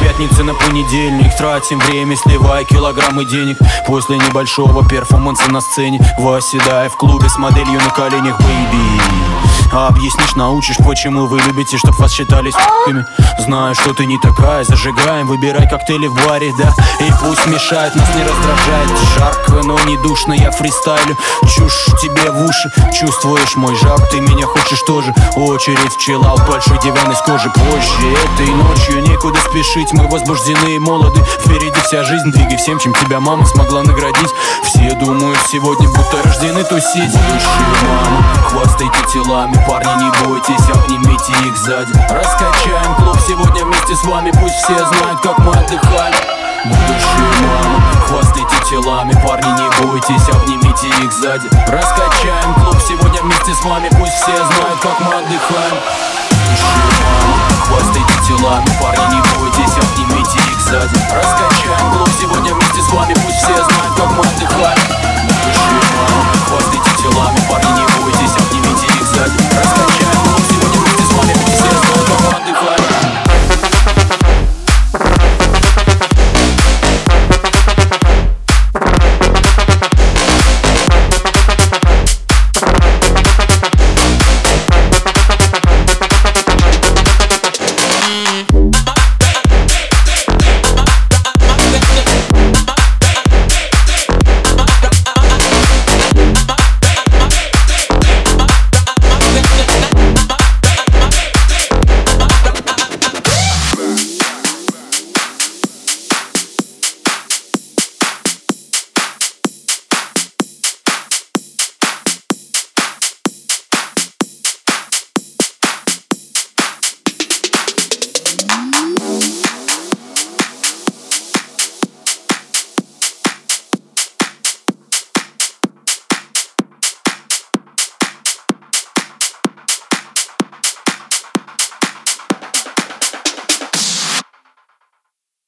пятницы на понедельник Тратим время, сливая килограммы денег. После небольшого перформанса на сцене Восседая в клубе с моделью на коленях, baby а объяснишь, научишь, почему вы любите, чтоб вас считали с***ками Знаю, что ты не такая, зажигаем, выбирай коктейли в баре, да. И пусть мешает, нас не раздражает Жарко, но не душно, я фристайлю. Чушь тебе в уши, чувствуешь мой жар Ты меня хочешь тоже, очередь в chill-out Большой диван из кожи. Позже Этой ночью некуда спешить, мы возбуждены и молоды. Впереди вся жизнь, двигай всем, чем тебя мама смогла наградить. Все думают сегодня, будто рождены. Тусить Будущие мамы, хвастайте телами. Парни, не бойтесь, обнимите их сзади. Раскачаем клуб сегодня вместе с вами. Пусть все знают, как мы отдыхаем Будущие мамы, хвастайте телами Парни, не бойтесь, обнимите их сзади. Раскачаем клуб сегодня вместе с вами Пусть все знают, как мы отдыхаем